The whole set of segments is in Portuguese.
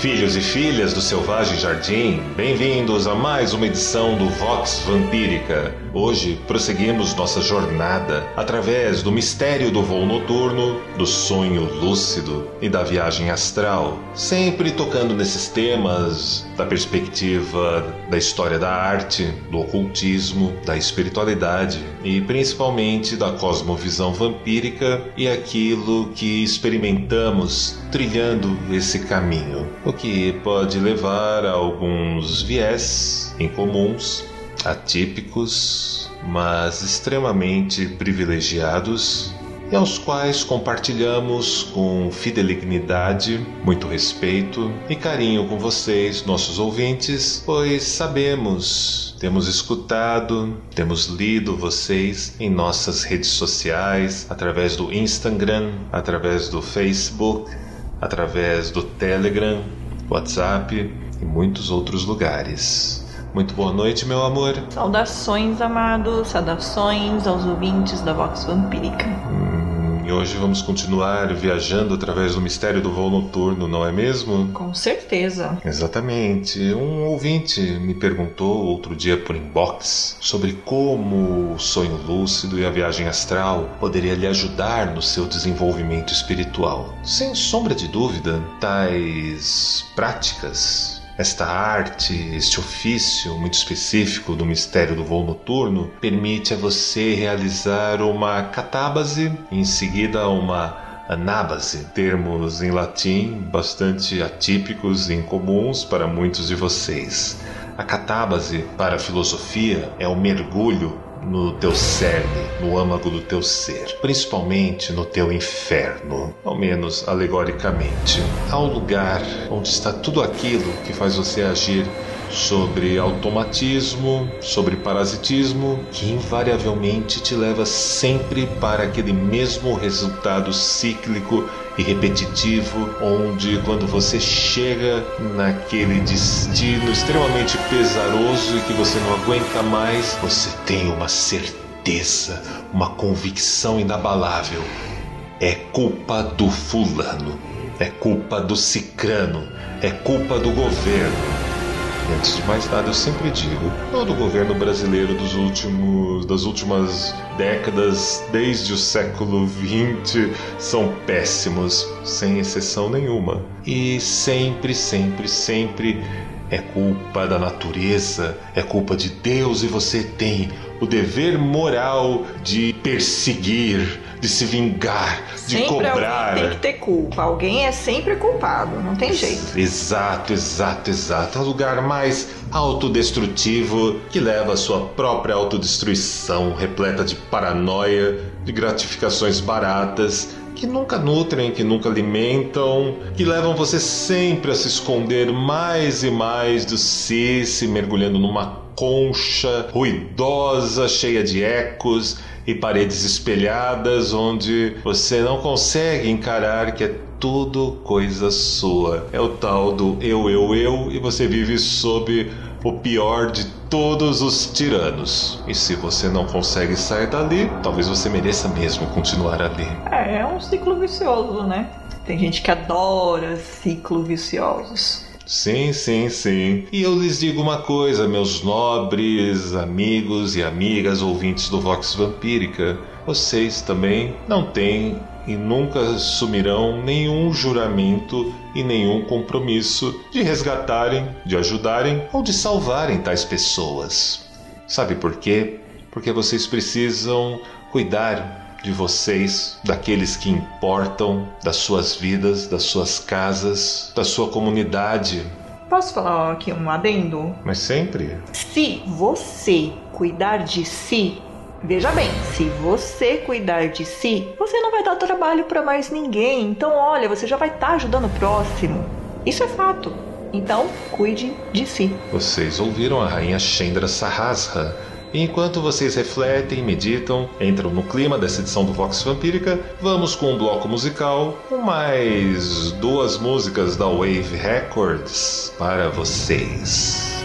Filhos e filhas do Selvagem Jardim, bem-vindos a mais uma edição do Vox Vampírica. Hoje prosseguimos nossa jornada através do mistério do voo noturno, do sonho lúcido e da viagem astral, sempre tocando nesses temas da perspectiva da história da arte, do ocultismo, da espiritualidade e principalmente da cosmovisão vampírica e aquilo que experimentamos trilhando esse caminho o que pode levar a alguns viés incomuns, atípicos, mas extremamente privilegiados e aos quais compartilhamos com fidelignidade, muito respeito e carinho com vocês, nossos ouvintes, pois sabemos, temos escutado, temos lido vocês em nossas redes sociais, através do Instagram, através do Facebook, através do Telegram, WhatsApp e muitos outros lugares. Muito boa noite, meu amor. Saudações, amados, saudações aos ouvintes da Vox Vampírica. Hum, e hoje vamos continuar viajando através do mistério do voo noturno, não é mesmo? Com certeza. Exatamente. Um ouvinte me perguntou outro dia por inbox sobre como o sonho lúcido e a viagem astral poderia lhe ajudar no seu desenvolvimento espiritual. Sem sombra de dúvida, tais práticas esta arte, este ofício muito específico do mistério do voo noturno, permite a você realizar uma catábase, em seguida uma anábase, termos em latim bastante atípicos e incomuns para muitos de vocês. A catábase, para a filosofia, é o mergulho no teu cerne, no âmago do teu ser, principalmente no teu inferno, ao menos alegoricamente. Há um lugar onde está tudo aquilo que faz você agir sobre automatismo, sobre parasitismo, que invariavelmente te leva sempre para aquele mesmo resultado cíclico e repetitivo, onde quando você chega naquele destino extremamente pesaroso e que você não aguenta mais, você tem uma certeza, uma convicção inabalável. É culpa do fulano, é culpa do cicrano, é culpa do governo Antes de mais nada, eu sempre digo, todo o governo brasileiro dos últimos, das últimas décadas, desde o século XX, são péssimos, sem exceção nenhuma. E sempre, sempre, sempre é culpa da natureza, é culpa de Deus e você tem o dever moral de perseguir, de se vingar, de sempre cobrar. Alguém tem que ter culpa. Alguém é sempre culpado, não tem jeito. Exato, exato, exato. É o lugar mais autodestrutivo que leva à sua própria autodestruição, repleta de paranoia, de gratificações baratas que nunca nutrem, que nunca alimentam, que levam você sempre a se esconder mais e mais do si, se mergulhando numa concha ruidosa, cheia de ecos e paredes espelhadas, onde você não consegue encarar que é tudo coisa sua. É o tal do eu, eu, eu, e você vive sob o pior de todos os tiranos. E se você não consegue sair dali, talvez você mereça mesmo continuar ali. É, é um ciclo vicioso, né? Tem gente que adora ciclos viciosos. Sim, sim, sim. E eu lhes digo uma coisa, meus nobres amigos e amigas ouvintes do Vox Vampírica. Vocês também não têm e nunca assumirão nenhum juramento e nenhum compromisso de resgatarem, de ajudarem ou de salvarem tais pessoas. Sabe por quê? Porque vocês precisam cuidar de vocês, daqueles que importam, das suas vidas, das suas casas, da sua comunidade, Posso falar aqui um adendo? Mas sempre. Se você cuidar de si, veja bem, se você cuidar de si, você não vai dar trabalho para mais ninguém. Então, olha, você já vai estar tá ajudando o próximo. Isso é fato. Então, cuide de si. Vocês ouviram a rainha Chendra Sahasra. Enquanto vocês refletem, meditam, entram no clima dessa edição do Vox Vampírica, vamos com um bloco musical com mais duas músicas da Wave Records para vocês.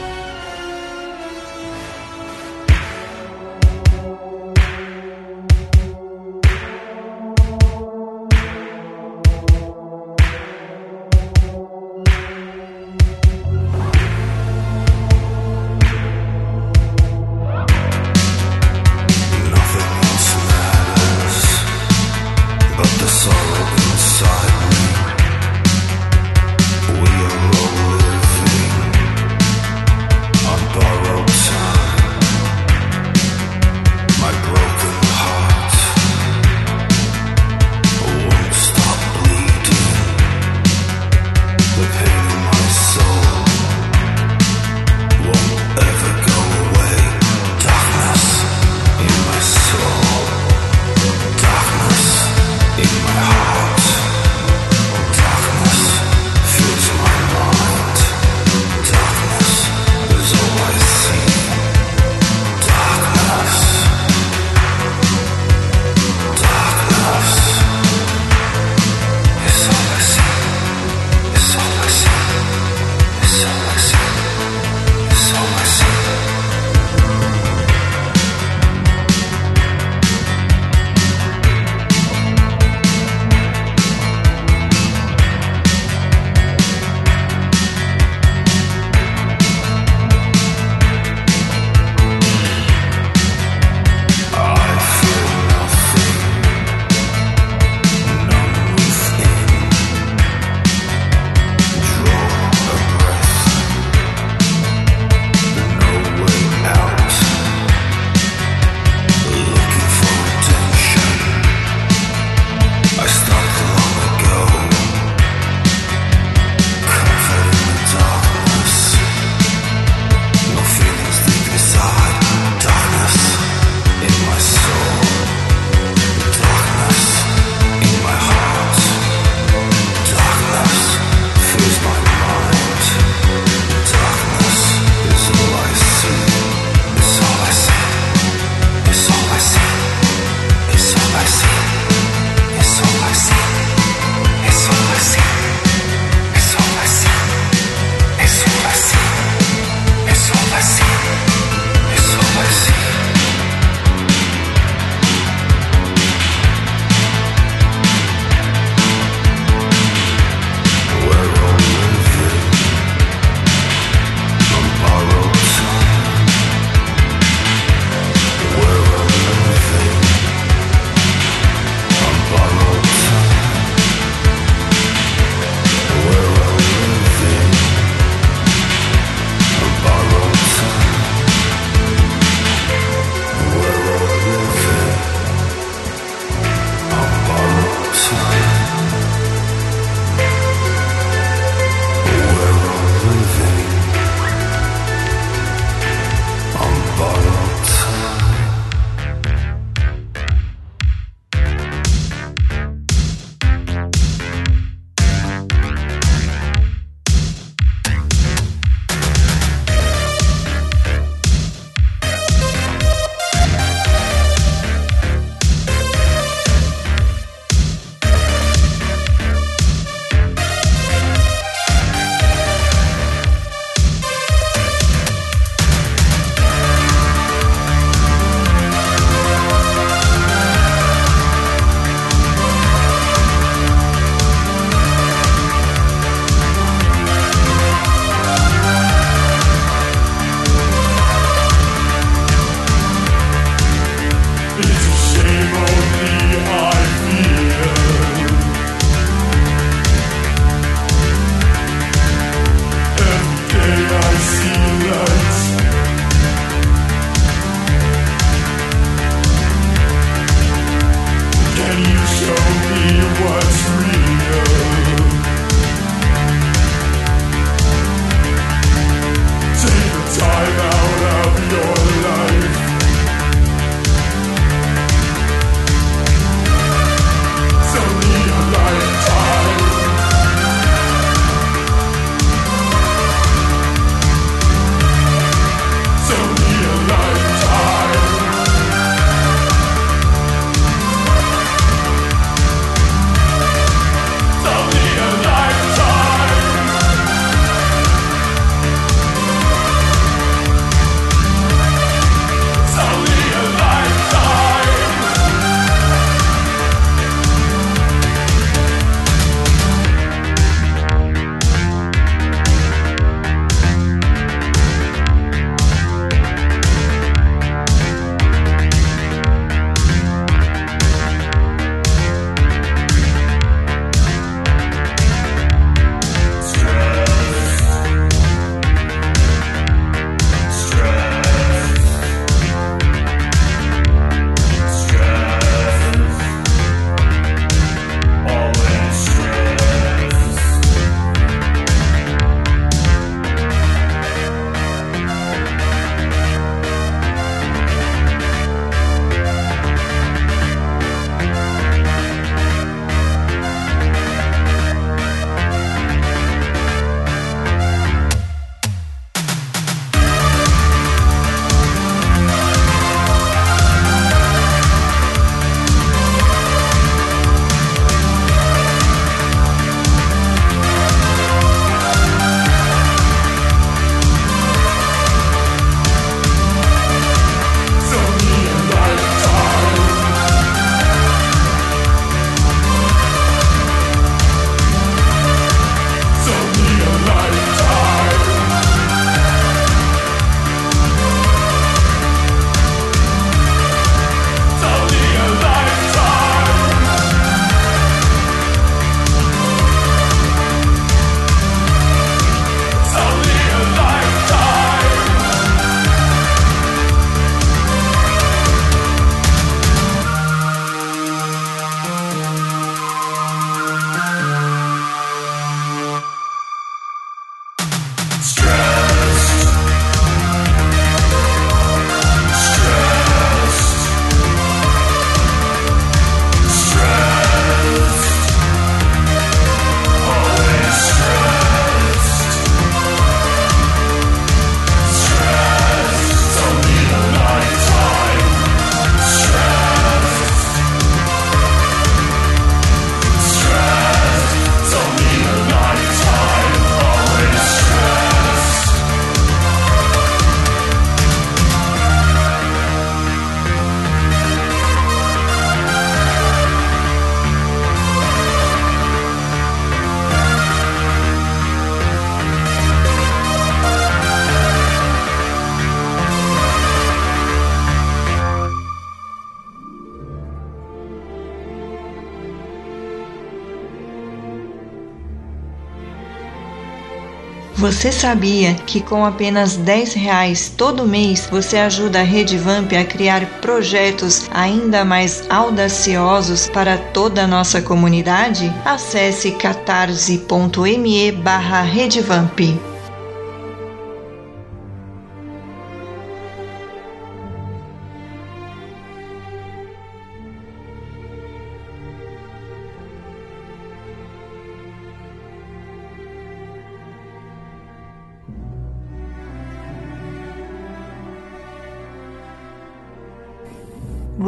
Você sabia que com apenas 10 reais todo mês você ajuda a Rede Vamp a criar projetos ainda mais audaciosos para toda a nossa comunidade? Acesse catarse.me barra Redevamp.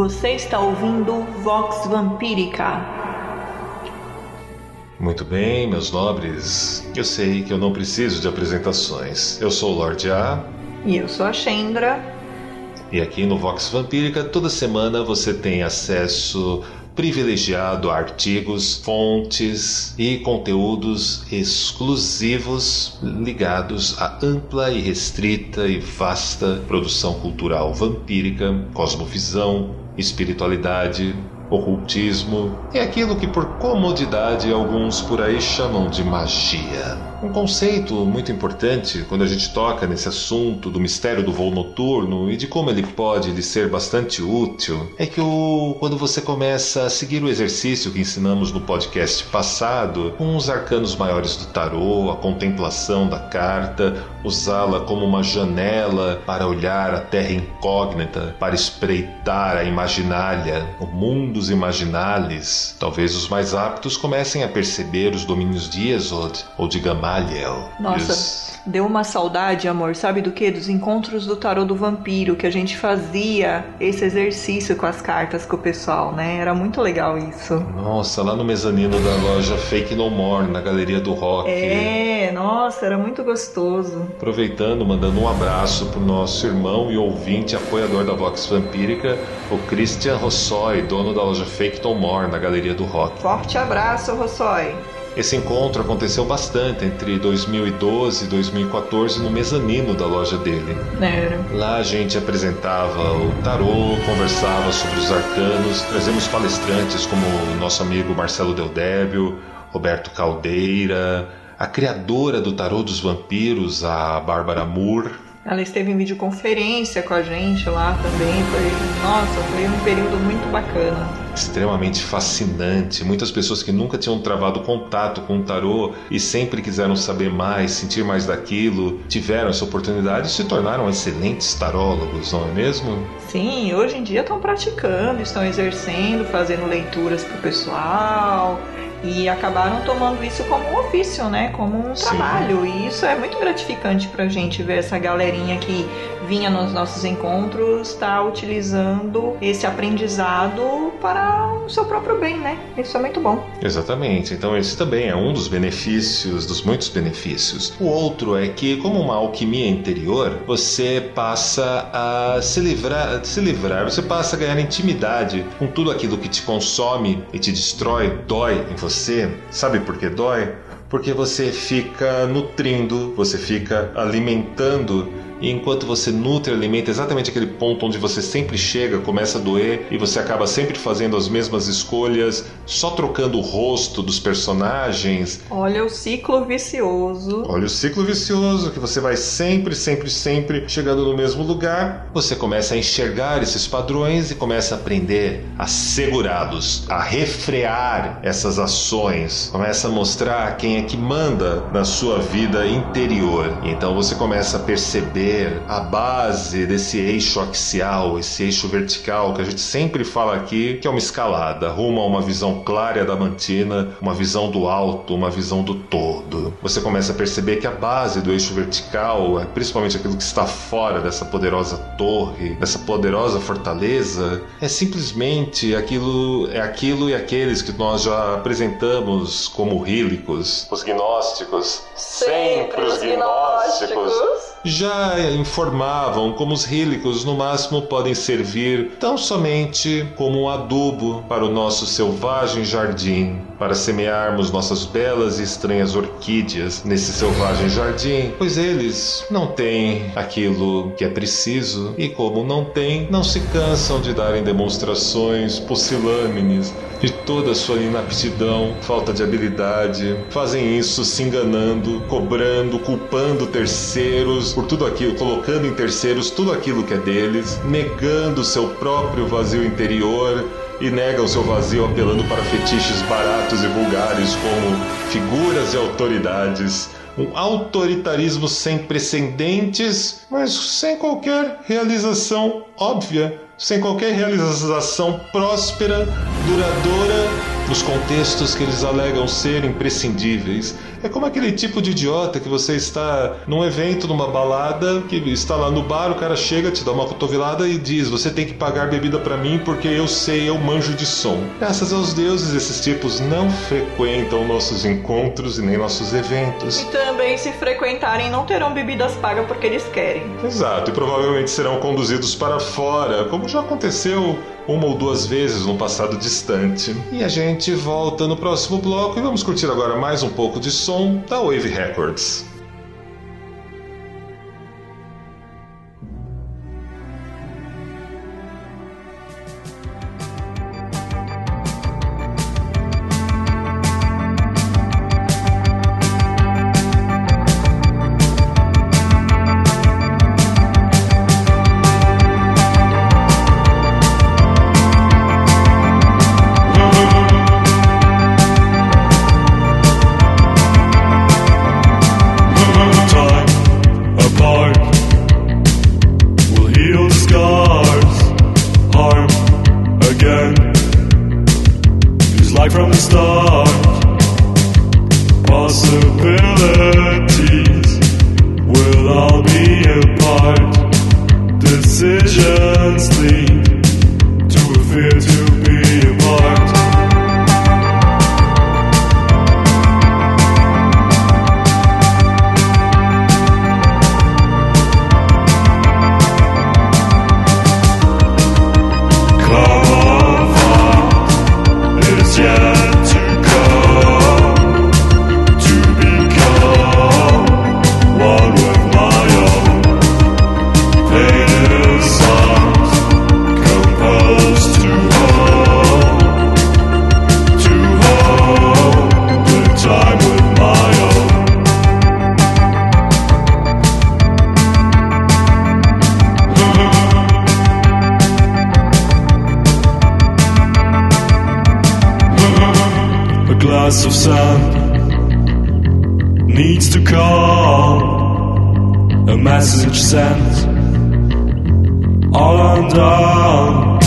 Você está ouvindo Vox Vampírica. Muito bem, meus nobres. Eu sei que eu não preciso de apresentações. Eu sou o Lorde A. E eu sou a Chendra. E aqui no Vox Vampírica, toda semana você tem acesso privilegiado a artigos, fontes e conteúdos exclusivos ligados à ampla e restrita e vasta produção cultural vampírica, cosmovisão, espiritualidade, ocultismo e aquilo que por comodidade alguns por aí chamam de magia. Um conceito muito importante quando a gente toca nesse assunto do mistério do voo noturno e de como ele pode lhe ser bastante útil é que o, quando você começa a seguir o exercício que ensinamos no podcast passado, com os arcanos maiores do tarô, a contemplação da carta, usá-la como uma janela para olhar a terra incógnita, para espreitar a imaginária, o mundos imaginales, talvez os mais aptos comecem a perceber os domínios de Yesod ou de Gamaliel. Nossa, deu uma saudade, amor, sabe do que? Dos encontros do tarô do vampiro, que a gente fazia esse exercício com as cartas com o pessoal, né? Era muito legal isso. Nossa, lá no mezanino da loja Fake No More, na Galeria do Rock. É, nossa, era muito gostoso. Aproveitando, mandando um abraço pro nosso irmão e ouvinte apoiador da Vox Vampírica, o Christian Rossoi, dono da loja Fake More, na Galeria do Rock. Forte abraço, Rossoi. Esse encontro aconteceu bastante entre 2012 e 2014 no mezanino da loja dele. Era. Lá a gente apresentava o tarô, conversava sobre os arcanos, trazemos palestrantes como o nosso amigo Marcelo Del Débio, Roberto Caldeira, a criadora do tarô dos vampiros, a Bárbara Moore. Ela esteve em videoconferência com a gente lá também. Foi, nossa, foi um período muito bacana. Extremamente fascinante. Muitas pessoas que nunca tinham travado contato com o tarô e sempre quiseram saber mais, sentir mais daquilo, tiveram essa oportunidade e se tornaram excelentes tarólogos, não é mesmo? Sim, hoje em dia estão praticando, estão exercendo, fazendo leituras para o pessoal e acabaram tomando isso como um ofício, né? Como um Sim. trabalho. E isso é muito gratificante pra gente ver essa galerinha que vinha nos nossos encontros tá utilizando esse aprendizado para o seu próprio bem, né? Isso é muito bom. Exatamente. Então esse também é um dos benefícios, dos muitos benefícios. O outro é que, como uma alquimia interior, você passa a se livrar, se livrar, você passa a ganhar intimidade com tudo aquilo que te consome e te destrói, dói em você. Sabe por que dói? Porque você fica nutrindo, você fica alimentando e enquanto você nutre e alimenta exatamente aquele ponto onde você sempre chega, começa a doer e você acaba sempre fazendo as mesmas escolhas, só trocando o rosto dos personagens. Olha o ciclo vicioso. Olha o ciclo vicioso que você vai sempre, sempre, sempre chegando no mesmo lugar. Você começa a enxergar esses padrões e começa a aprender a segurá-los, a refrear essas ações. Começa a mostrar quem é que manda na sua vida interior. E então você começa a perceber a base desse eixo axial, esse eixo vertical que a gente sempre fala aqui, que é uma escalada rumo a uma visão clara e adamantina, uma visão do alto, uma visão do todo. Você começa a perceber que a base do eixo vertical, é principalmente aquilo que está fora dessa poderosa torre, dessa poderosa fortaleza, é simplesmente aquilo, é aquilo e aqueles que nós já apresentamos como rílicos, os gnósticos, sempre os gnósticos já informavam como os rílicos no máximo podem servir tão somente como um adubo para o nosso selvagem jardim. Para semearmos nossas belas e estranhas orquídeas nesse selvagem jardim, pois eles não têm aquilo que é preciso. E, como não têm, não se cansam de darem demonstrações pusilâmines de toda a sua inaptidão, falta de habilidade, fazem isso se enganando, cobrando, culpando terceiros por tudo aquilo, colocando em terceiros tudo aquilo que é deles, negando seu próprio vazio interior e negam seu vazio apelando para fetiches baratos e vulgares como figuras e autoridades. Um autoritarismo sem precedentes, mas sem qualquer realização óbvia, sem qualquer realização próspera, duradoura nos contextos que eles alegam ser imprescindíveis. É como aquele tipo de idiota que você está num evento, numa balada, que está lá no bar, o cara chega, te dá uma cotovelada e diz: Você tem que pagar bebida para mim porque eu sei, eu manjo de som. Graças aos deuses, esses tipos não frequentam nossos encontros e nem nossos eventos. E também, se frequentarem, não terão bebidas pagas porque eles querem. Exato, e provavelmente serão conduzidos para fora, como já aconteceu uma ou duas vezes no passado distante. E a gente volta no próximo bloco e vamos curtir agora mais um pouco de som da Wave Records. Needs to call a message sent. All undone,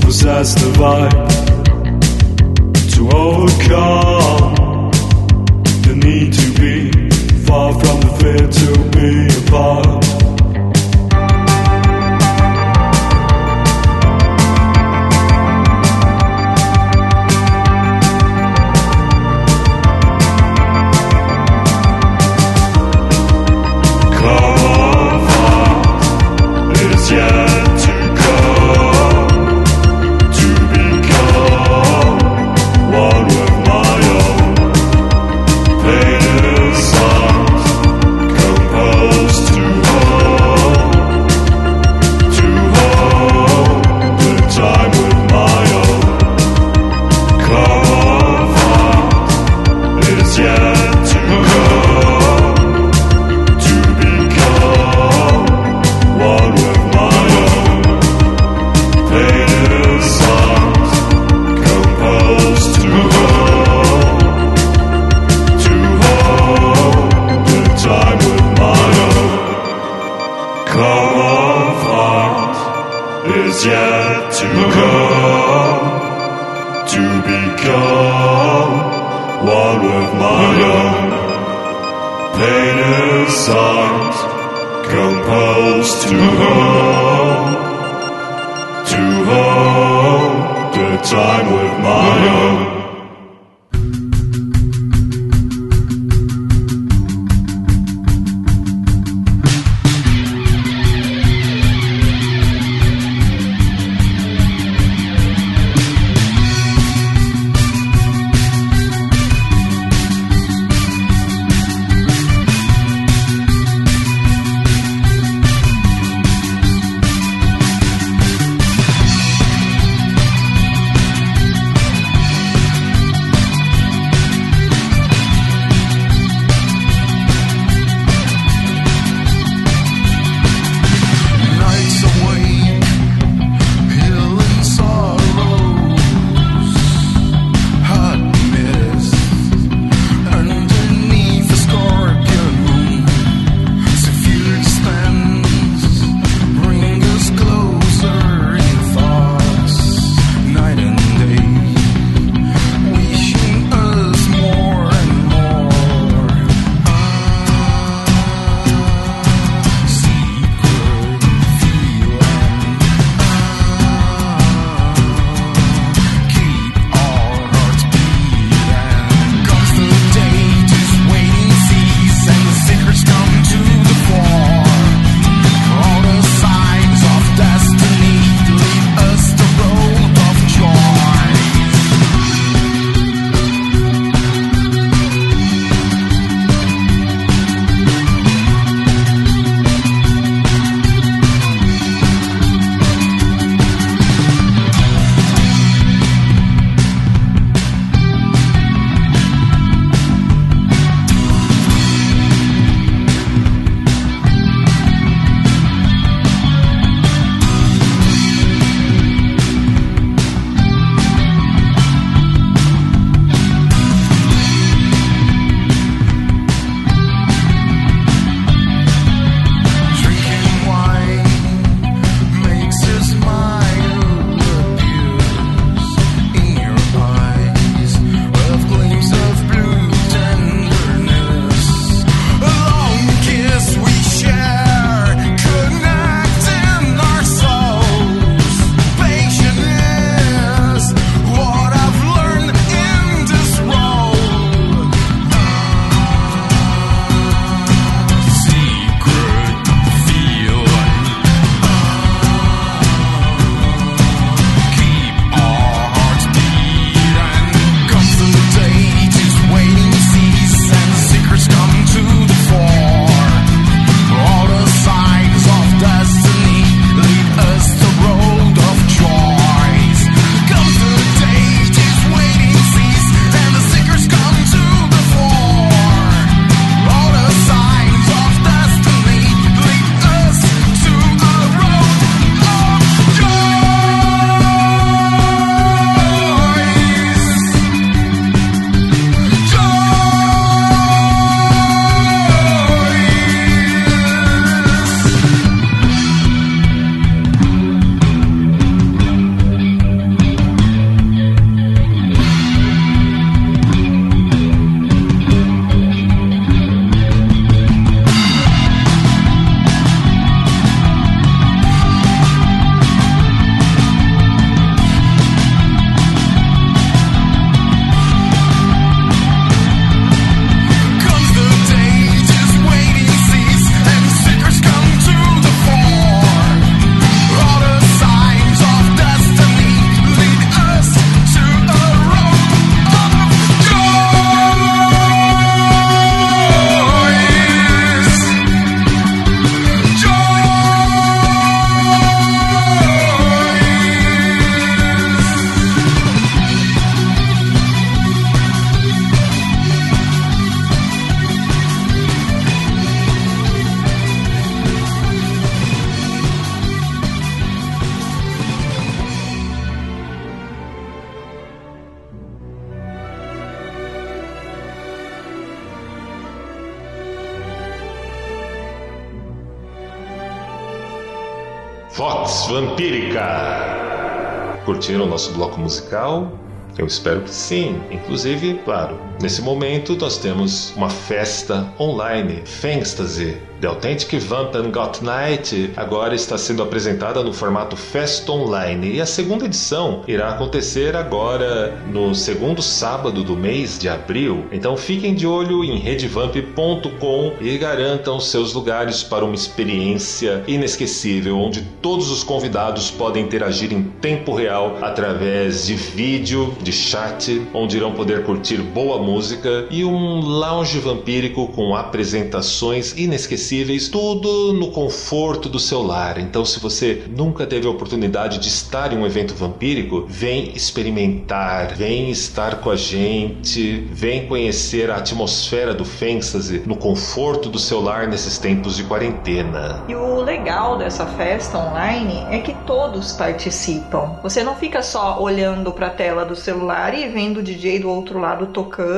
possess the vibe to overcome the need to be far from the fear to be apart. Musical? Eu espero que sim. Inclusive, claro, nesse momento nós temos uma festa online, Fangstasy, The Authentic Vamp Got Night agora está sendo apresentada no formato Fest Online e a segunda edição irá acontecer agora no segundo sábado do mês de abril. Então fiquem de olho em redevamp.com e garantam seus lugares para uma experiência inesquecível onde todos os convidados podem interagir em tempo real através de vídeo, de chat, onde irão poder curtir boa música e um lounge vampírico com apresentações inesquecíveis tudo no conforto do seu lar. Então, se você nunca teve a oportunidade de estar em um evento vampírico, vem experimentar, vem estar com a gente, vem conhecer a atmosfera do Fantasy no conforto do seu lar nesses tempos de quarentena. E o legal dessa festa online é que todos participam. Você não fica só olhando para a tela do celular e vendo o DJ do outro lado tocando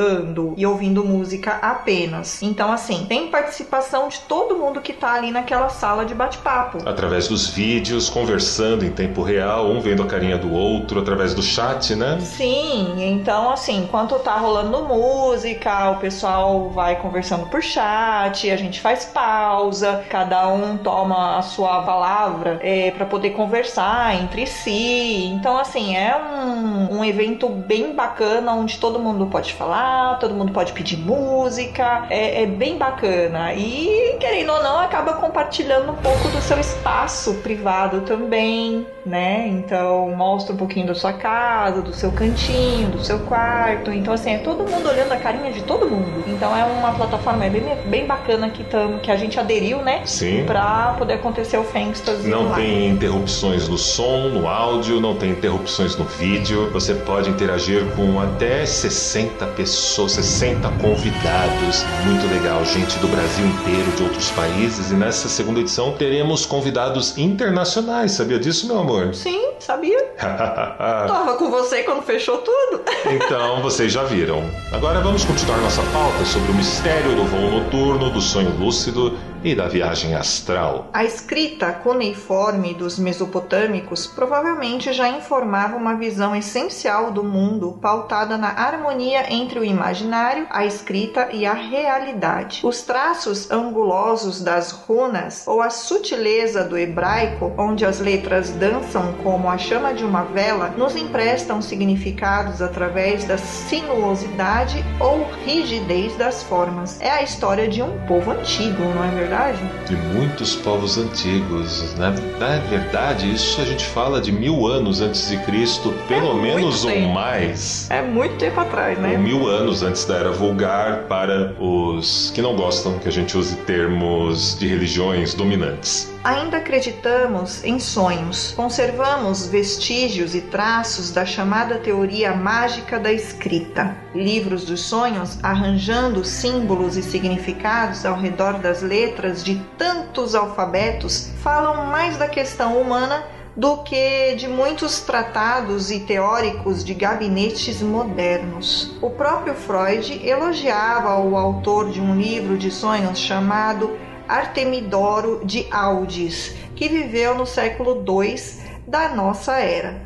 e ouvindo música apenas. Então, assim, tem participação de todo mundo que tá ali naquela sala de bate-papo. Através dos vídeos, conversando em tempo real, um vendo a carinha do outro, através do chat, né? Sim, então assim, enquanto tá rolando música, o pessoal vai conversando por chat, a gente faz pausa, cada um toma a sua palavra é, para poder conversar entre si. Então, assim, é um, um evento bem bacana onde todo mundo pode falar, todo mundo pode pedir música, é, é bem bacana. E querendo ou não, acaba compartilhando um pouco do seu espaço privado também, né? Então, mostra um pouquinho da sua casa, do seu cantinho, do seu quarto. Então, assim, é todo mundo olhando a carinha de todo mundo. Então, é uma plataforma bem, bem bacana que, tam, que a gente aderiu, né? Sim. Pra poder acontecer o Fangstas. Não tem interrupções no som, no áudio, não tem interrupções no vídeo. Você pode interagir com até 60 pessoas, 60 convidados. Muito legal, gente do Brasil inteiro, de outros países. E nessa segunda edição teremos convidados internacionais. Sabia disso, meu amor? Sim, sabia. Tava com você quando fechou tudo. então, vocês já viram. Agora vamos continuar nossa pauta sobre o mistério do voo noturno, do sonho lúcido e da viagem astral. A escrita cuneiforme dos mesopotâmicos provavelmente já informava uma visão essencial do mundo pautada na harmonia entre o imaginário, a escrita e a realidade. Os traços angulosos das runas ou a sutileza do hebraico, onde as letras dançam como a chama de uma vela, nos emprestam significados através da sinuosidade ou rigidez das formas. É a história de um povo antigo, não é verdade? De muitos povos antigos. Na, na verdade, isso a gente fala de mil anos antes de Cristo, pelo É menos ou tempo. mais. É muito tempo atrás, né? Ou mil anos antes da era vulgar para os que não gostam que a gente use termos de religiões dominantes. Ainda acreditamos em sonhos. Conservamos vestígios e traços da chamada teoria mágica da escrita. Livros dos sonhos arranjando símbolos e significados ao redor das letras de tantos alfabetos falam mais da questão humana do que de muitos tratados e teóricos de gabinetes modernos. O próprio Freud elogiava o autor de um livro de sonhos chamado Artemidoro de Aldis, que viveu no século II da nossa era.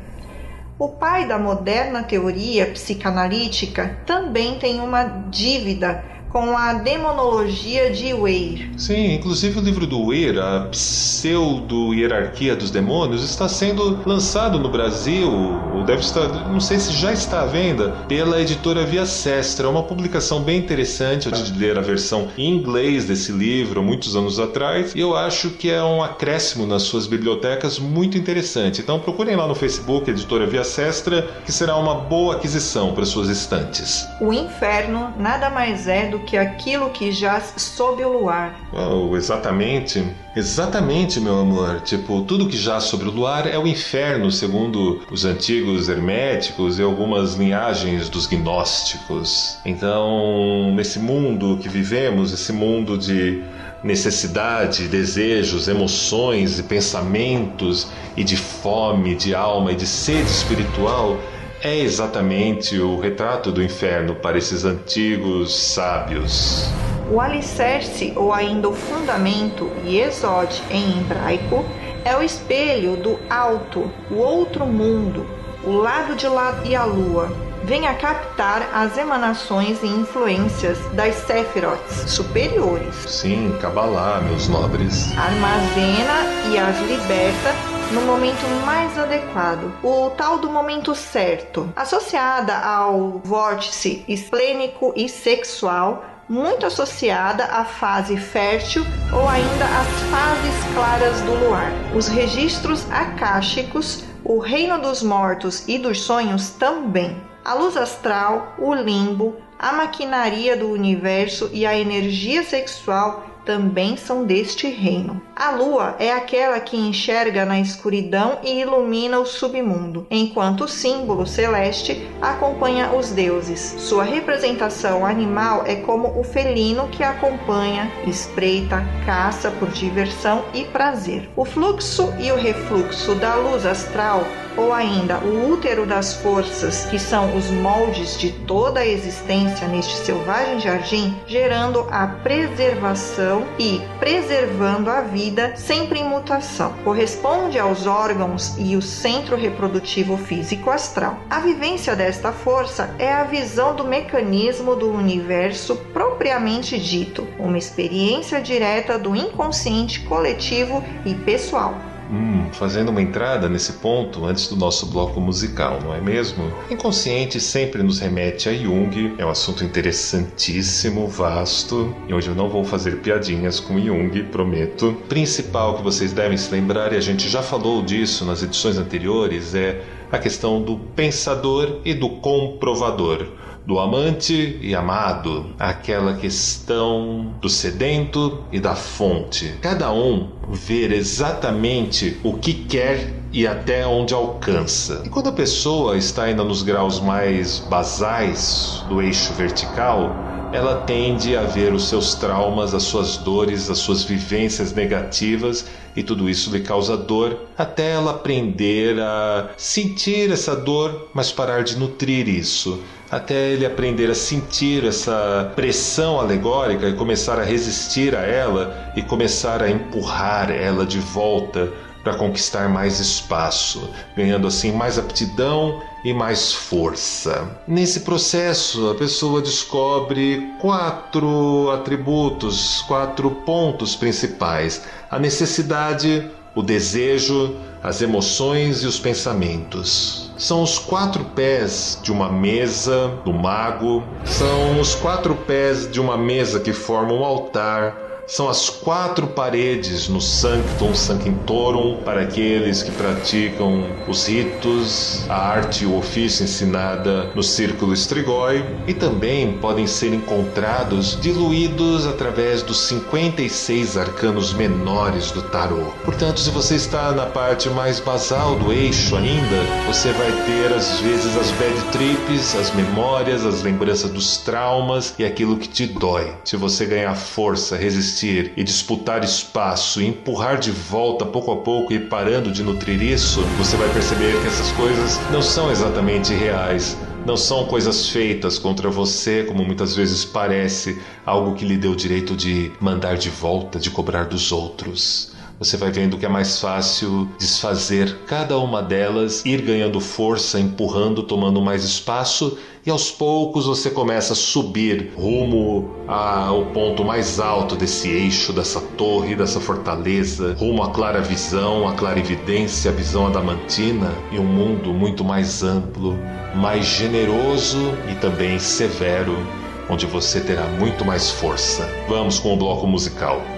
O pai da moderna teoria psicanalítica também tem uma dívida com a demonologia de Weir. Sim, inclusive o livro do Weir, a pseudo-hierarquia dos demônios, está sendo lançado no Brasil, ou deve estar, não sei se já está à venda, pela editora Via Sestra. É uma publicação bem interessante, eu de ler a versão em inglês desse livro, muitos anos atrás, e eu acho que é um acréscimo nas suas bibliotecas muito interessante. Então procurem lá no Facebook, editora Via Sestra, que será uma boa aquisição para suas estantes. O inferno nada mais é do que aquilo que jaz sob o luar. Oh, exatamente. Exatamente, meu amor. Tipo, tudo que já sobre o luar é o inferno, segundo os antigos herméticos e algumas linhagens dos gnósticos. Então, nesse mundo que vivemos, esse mundo de necessidade, desejos, emoções e pensamentos e de fome, de alma e de sede espiritual, é exatamente o retrato do inferno para esses antigos sábios. O alicerce, ou ainda o fundamento, Yesod em hebraico, é o espelho do alto, o outro mundo, o lado de lá e a lua. Venha captar as emanações e influências das Sephiroths superiores. Sim, Kabbalah, meus nobres. Armazena e as liberta no momento mais adequado, o tal do momento certo, associada ao vórtice esplênico e sexual muito associada à fase fértil ou ainda às fases claras do luar. Os registros akáshicos, o reino dos mortos e dos sonhos também. A luz astral, o limbo, a maquinaria do universo e a energia sexual também são deste reino. A lua é aquela que enxerga na escuridão e ilumina o submundo, enquanto o símbolo celeste acompanha os deuses. Sua representação animal é como o felino que acompanha, espreita, caça por diversão e prazer. O fluxo e o refluxo da luz astral ou ainda o útero das forças, que são os moldes de toda a existência neste selvagem jardim, gerando a preservação e preservando a vida sempre em mutação. Corresponde aos órgãos e o centro reprodutivo físico astral. A vivência desta força é a visão do mecanismo do universo propriamente dito, uma experiência direta do inconsciente coletivo e pessoal. Hum, fazendo uma entrada nesse ponto antes do nosso bloco musical, não é mesmo? Inconsciente sempre nos remete a Jung, é um assunto interessantíssimo, vasto, e hoje eu não vou fazer piadinhas com Jung, prometo. Principal que vocês devem se lembrar, e a gente já falou disso nas edições anteriores, é a questão do pensador e do comprovador do amante e amado, aquela questão do sedento e da fonte. Cada um ver exatamente o que quer e até onde alcança. E quando a pessoa está ainda nos graus mais basais do eixo vertical, ela tende a ver os seus traumas, as suas dores, as suas vivências negativas e tudo isso lhe causa dor até ela aprender a sentir essa dor, mas parar de nutrir isso até ele aprender a sentir essa pressão alegórica e começar a resistir a ela e começar a empurrar ela de volta para conquistar mais espaço, ganhando assim mais aptidão e mais força. Nesse processo, a pessoa descobre quatro atributos, quatro pontos principais: a necessidade, o desejo, as emoções e os pensamentos. São os quatro pés de uma mesa do mago, são os quatro pés de uma mesa que formam um altar são as quatro paredes no Sanctum Sanctorum para aqueles que praticam os ritos, a arte e o ofício ensinada no Círculo Strigoi e também podem ser encontrados diluídos através dos 56 arcanos menores do tarô. Portanto, se você está na parte mais basal do eixo ainda, você vai ter às vezes as bad trips, as memórias, as lembranças dos traumas e aquilo que te dói. Se você ganhar força, resistir resistir e disputar espaço e empurrar de volta pouco a pouco e parando de nutrir isso, você vai perceber que essas coisas não são exatamente reais. Não são coisas feitas contra você, como muitas vezes parece, algo que lhe deu o direito de mandar de volta, de cobrar dos outros você vai vendo que é mais fácil desfazer cada uma delas, ir ganhando força, empurrando, tomando mais espaço e aos poucos você começa a subir rumo ao ponto mais alto desse eixo, dessa torre, dessa fortaleza, rumo à clara visão, à clarividência, à visão adamantina e um mundo muito mais amplo, mais generoso e também severo, onde você terá muito mais força. Vamos com o bloco musical.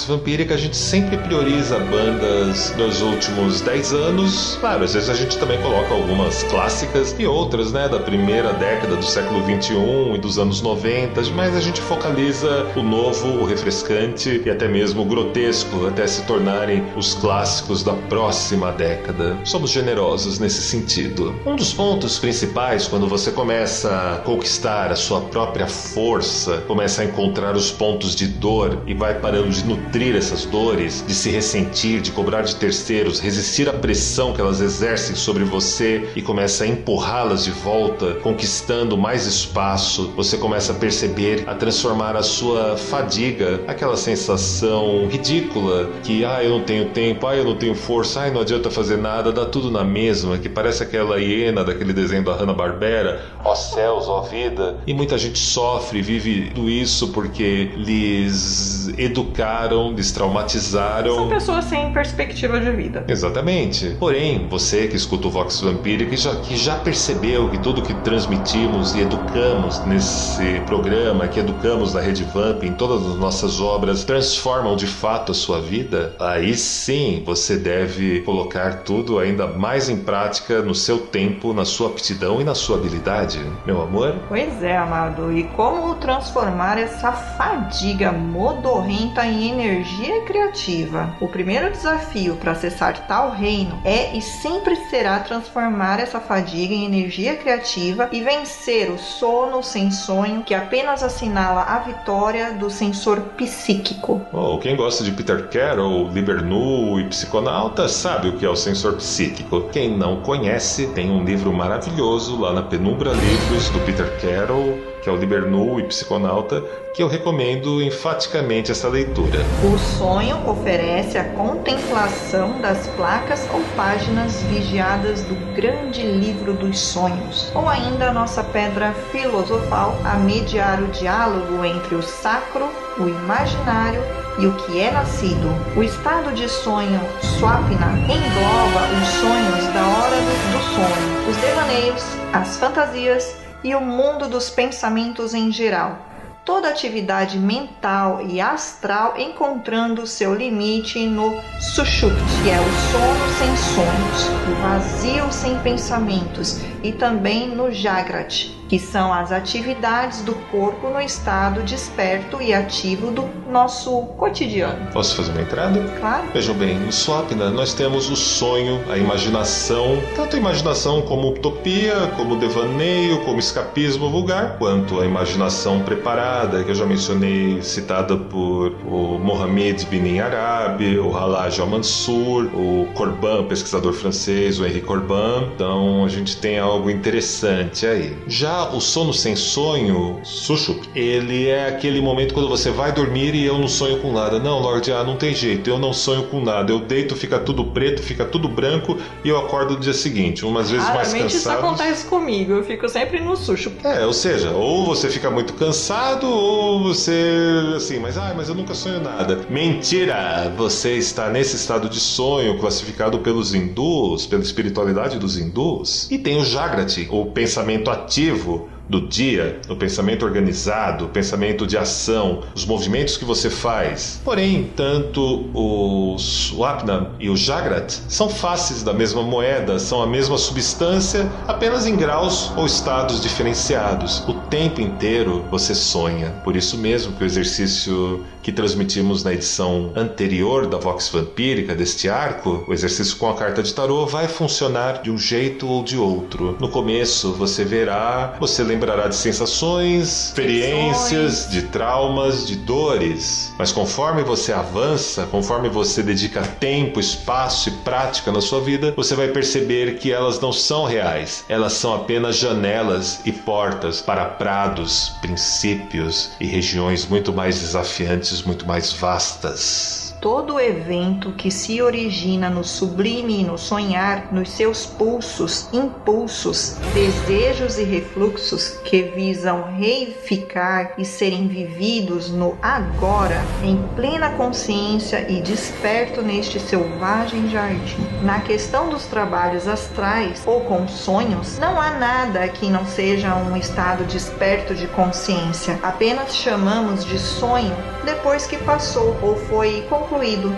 Vampírica a gente sempre prioriza bandas dos últimos 10 anos. Claro, às vezes a gente também coloca algumas clássicas e outras, né, da primeira década do século 21 e dos anos 90, mas a gente focaliza o novo, o refrescante e até mesmo o grotesco até se tornarem os clássicos da próxima década. Somos generosos nesse sentido. Um dos pontos principais quando você começa a conquistar a sua própria força, começa a encontrar os pontos de dor e vai parando de nutrir essas dores, de se ressentir, de cobrar de terceiros, resistir à pressão que elas exercem sobre você e começa a empurrá-las de volta, conquistando mais espaço, você começa a perceber, a transformar a sua fadiga, aquela sensação ridícula que, ah, eu não tenho tempo, ah, eu não tenho força, ah, não adianta fazer nada, dá tudo na mesma, que parece aquela hiena daquele desenho da Hanna-Barbera, ó céus, ó vida, e muita gente sofre, vive tudo isso porque lhes educaram, lhes traumatizaram. São pessoas sem perspectiva de vida. Exatamente. Porém, você que escuta o Vox Vampírica, que já, que já percebeu que tudo que transmitimos e educamos nesse programa, que educamos na Rede Vamp, em todas as nossas obras, transformam de fato a sua vida, aí sim você deve colocar tudo ainda mais em prática no seu tempo, na sua aptidão e na sua habilidade, meu amor. Pois é, amado. E como transformar essa fadiga modorrenta em energia criativa? O primeiro desafio para acessar tal reino é e sempre será transformar essa fadiga em energia criativa e vencer o sono sem sonho que apenas assinala a vitória do sensor psíquico. Oh, quem gosta de Peter Carroll, Libernu e Psiconauta sabe o que é o sensor psíquico. Quem não conhece, tem um livro maravilhoso lá na Penumbra Livros do Peter Carroll, que é o Libernu e Psiconauta, que eu recomendo enfaticamente essa leitura. O sonho oferece a contemplação das placas ou páginas vigiadas do grande livro dos sonhos, ou ainda a nossa pedra filosofal a mediar o diálogo entre o sacro, o imaginário e o que é nascido. O estado de sonho swapna engloba os sonhos da hora do, sonho, os devaneios, as fantasias e o mundo dos pensamentos em geral. Toda atividade mental e astral encontrando seu limite no Sushupti, que é o sono sem sonhos, o vazio sem pensamentos, e também no Jagrat, que são as atividades do corpo no estado desperto e ativo do nosso cotidiano. Posso fazer uma entrada? Claro. Vejam bem, no Swapna nós temos o sonho, a imaginação, tanto a imaginação como utopia, como devaneio, como escapismo vulgar, quanto a imaginação preparada, que eu já mencionei, citada por o Mohamed Bin Arabi, o Halaj al-Mansur, o Corban, pesquisador francês, o Henri Corban. Então a gente tem algo interessante aí. Já o sono sem sonho, Sushuk, ele é aquele momento quando você vai dormir e eu não sonho com nada. Não, Lorde, ah, não tem jeito, eu não sonho com nada. Eu deito, fica tudo preto, fica tudo branco e eu acordo no dia seguinte, umas vezes mais Raramente isso cansado. acontece comigo, eu fico sempre no sushi. É, ou seja, ou você fica muito cansado, ou você assim, mas ai, mas eu nunca sonho nada. Mentira! Você está nesse estado de sonho classificado pelos hindus, pela espiritualidade dos hindus. E tem o Jagrati, o pensamento ativo do dia, o pensamento organizado, o pensamento de ação, os movimentos que você faz. Porém, tanto o Swapna e o Jagrat são faces da mesma moeda, são a mesma substância, apenas em graus ou estados diferenciados. O tempo inteiro você sonha. Por isso mesmo que o exercício que transmitimos na edição anterior da Vox Vampírica deste arco, o exercício com a carta de tarô vai funcionar de um jeito ou de outro. No começo você verá, você lembrará de sensações, experiências, de traumas, de dores. Mas conforme você avança, conforme você dedica tempo, espaço e prática na sua vida, você vai perceber que elas não são reais. Elas são apenas janelas e portas para prados, princípios e regiões muito mais desafiantes, muito mais vastas. Todo evento que se origina no sublime e no sonhar, nos seus pulsos, impulsos, desejos e refluxos que visam reificar e serem vividos no agora, em plena consciência e desperto neste selvagem jardim. Na questão dos trabalhos astrais ou com sonhos, não há nada que não seja um estado desperto de consciência. Apenas chamamos de sonho depois que passou ou foi concluído.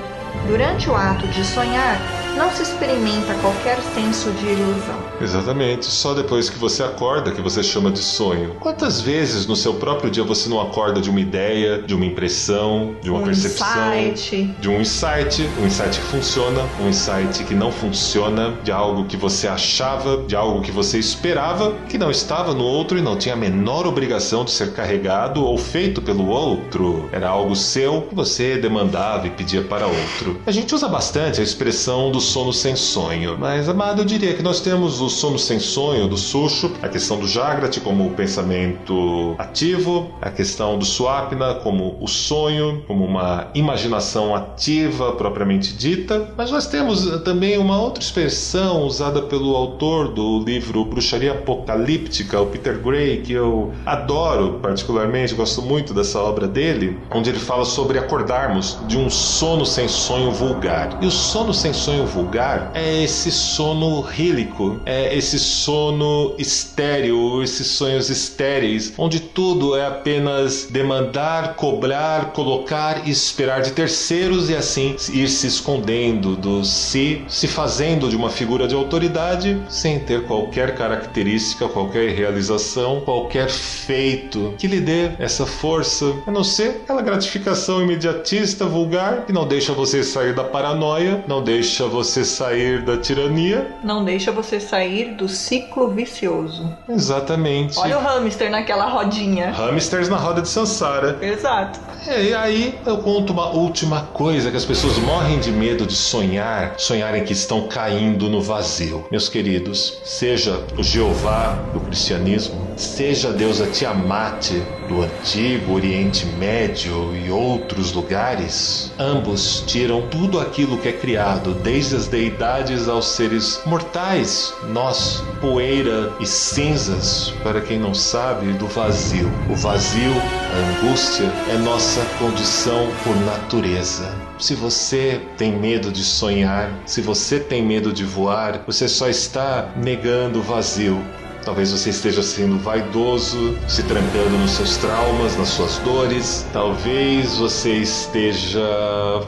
Durante o ato de sonhar, não se experimenta qualquer senso de ilusão. Exatamente, só depois que você acorda que você chama de sonho. Quantas vezes no seu próprio dia você não acorda de uma ideia, de uma impressão, de uma Um percepção, insight. de um insight, um insight que funciona, um insight que não funciona, de algo que você achava, de algo que você esperava, que não estava no outro e não tinha a menor obrigação de ser carregado ou feito pelo outro. Era algo seu que você demandava e pedia para outro. A gente usa bastante a expressão do sono sem sonho. Mas, amado, eu diria que nós temos o sono sem sonho do Sushu, a questão do Jagrati como o pensamento ativo, a questão do Swapna como o sonho, como uma imaginação ativa propriamente dita. Mas nós temos também uma outra expressão usada pelo autor do livro Bruxaria Apocalíptica, o Peter Gray, que eu adoro particularmente, gosto muito dessa obra dele, onde ele fala sobre acordarmos de um sono sem sonho vulgar. E o sono sem sonho vulgar é esse sono rílico, é esse sono estéreo, esses sonhos estéreis, onde tudo é apenas demandar, cobrar, colocar e esperar de terceiros e assim ir se escondendo do si, se fazendo de uma figura de autoridade sem ter qualquer característica, qualquer realização, qualquer feito que lhe dê essa força, a não ser aquela gratificação imediatista, vulgar, que não deixa você sair da paranoia, não deixa você sair da tirania. Não deixa você sair do ciclo vicioso. Exatamente. Olha o hamster naquela rodinha. Hamsters na roda de Sansara. Exato. É, e aí eu conto uma última coisa que as pessoas morrem de medo de sonhar, sonharem que estão caindo no vazio. Meus queridos, seja o Jeová do cristianismo, seja a deusa Tiamat do antigo Oriente Médio e outros lugares, ambos tiram tudo aquilo que é criado, desde as deidades aos seres mortais, nós, poeira e cinzas, para quem não sabe, do vazio. O vazio, a angústia, é nossa condição por natureza. Se você tem medo de sonhar, se você tem medo de voar, você só está negando o vazio. Talvez você esteja sendo vaidoso, se trancando nos seus traumas, nas suas dores. Talvez você esteja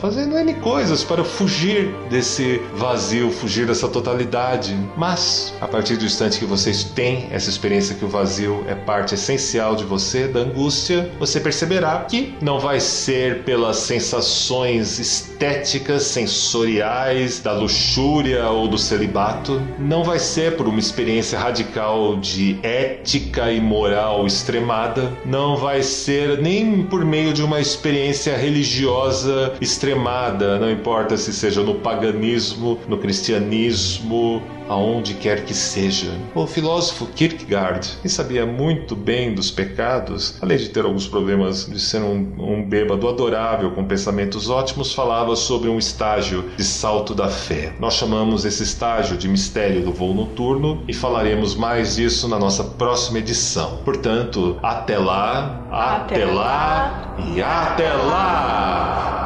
fazendo N coisas para fugir desse vazio, fugir dessa totalidade. Mas, a partir do instante que vocês têm essa experiência que o vazio é parte essencial de você, da angústia, você perceberá que não vai ser pelas sensações estéticas, sensoriais, da luxúria ou do celibato. Não vai ser por uma experiência radical de ética e moral extremada, não vai ser nem por meio de uma experiência religiosa extremada, não importa se seja no paganismo, no cristianismo, aonde quer que seja. O filósofo Kierkegaard, que sabia muito bem dos pecados, além de ter alguns problemas de ser um, um bêbado adorável com pensamentos ótimos, falava sobre um estágio de salto da fé. Nós chamamos esse estágio de mistério do voo noturno e falaremos mais disso na nossa próxima edição. Portanto, até lá, até, Até lá, lá e até lá.